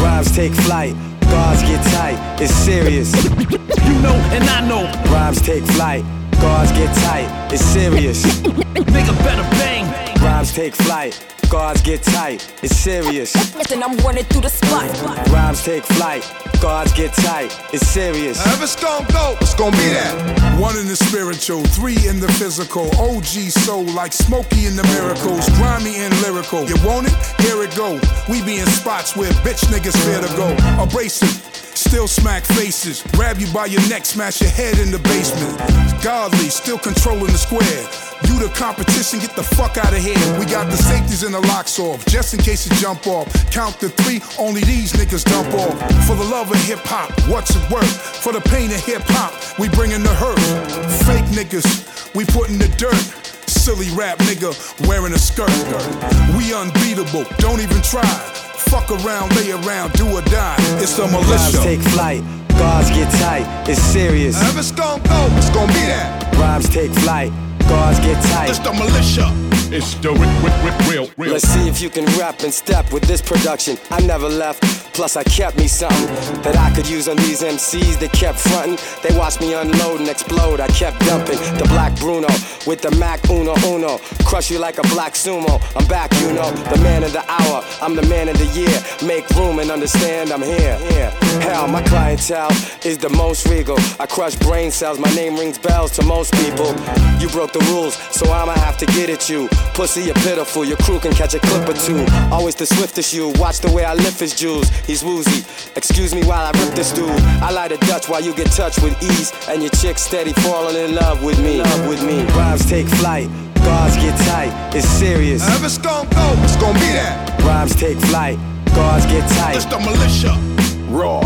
Rhymes take flight, guards get tight, it's serious. You know, and I know. Rhymes take flight, guards get tight, it's serious. Nigga better bang. Rhymes take flight, guards get tight. It's serious. And I'm running through the spot. Rhymes take flight. Guards get tight. It's serious. If it's gonna go, it's gonna be that. One in the spiritual, three in the physical. OG soul like Smokey in the miracles, grimy and lyrical. You want it? Here it go. We be in spots where bitch niggas fear to go. Abrasive, still smack faces. Grab you by your neck, smash your head in the basement. Godly, still controlling the square. You the competition, get the fuck out of here. We got the safeties and the locks off, just in case you jump off. Count to three, only these niggas dump off. For the love of hip hop, what's it worth? For the pain of hip hop, we bringin' the hurt. Fake niggas, we puttin' the dirt. Silly rap nigga wearing a skirt. We unbeatable, don't even try. Fuck around, lay around, do or die. It's the Rhymes take flight. Guards get tight. It's serious. If it's gonna go, it's gonna be that. Rhymes take flight. Guards get tight. It's the militia. It's the real, real, real. Let's see if you can rap and step with this production. I never left, plus I kept me something that I could use on these MCs that kept frontin'. They watched me unload and explode. I kept dumping the black Bruno with the Mac Uno Uno. Crush you like a black sumo. I'm back, you know, the man of the hour. I'm the man of the year. Make room and understand I'm here. here. Hell, my clientele is the most regal. I crush brain cells. My name rings bells to most people. You broke the rules, so I'ma have to get at you. Pussy, you're pitiful. Your crew can catch a clip or two. Always the swiftest you. Watch the way I lift his jewels. He's woozy. Excuse me while I rip this dude. I light a Dutch while you get touched with ease. And your chick steady falling in love with me. Love with me. Rhymes take flight. Guards get tight. It's serious. If it's gonna go, it's gonna be that. Rhymes take flight. Guards get tight. It's the militia. Raw.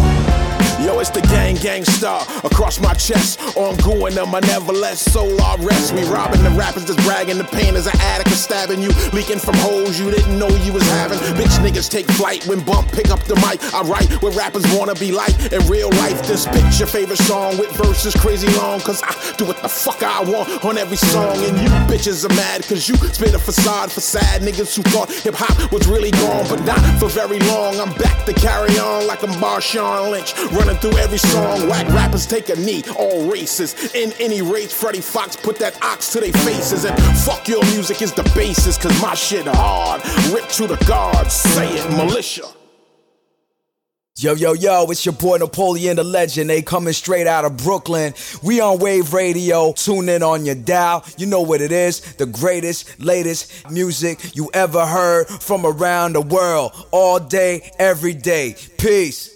Yo, it's the gang Gang Starr across my chest. On going them, I never let soul I rest. We robbing the rappers that's bragging. The pain is an addict stabbing you. Leaking from holes you didn't know you was having. Bitch niggas take flight when bump pick up the mic. I write what rappers wanna be like in real life. This bitch your favorite song with verses crazy long. Cause I do what the fuck I want on every song. And you bitches are mad cause you spit a facade for sad niggas who thought hip hop was really gone. But not for very long. I'm back to carry on like I'm Marshawn Lynch. Running through every song. Whack rappers take a knee, all races. In any race, Freddie Foxxx put that ox to their faces. And fuck your music is the basis, cause my shit hard. Rip to the guards, say it, militia. Yo, yo, yo, it's your boy Napoleon the Legend. They coming straight out of Brooklyn. We on Wave Radio. Tune in on your dial. You know what it is. The greatest, latest music you ever heard from around the world. All day, every day. Peace.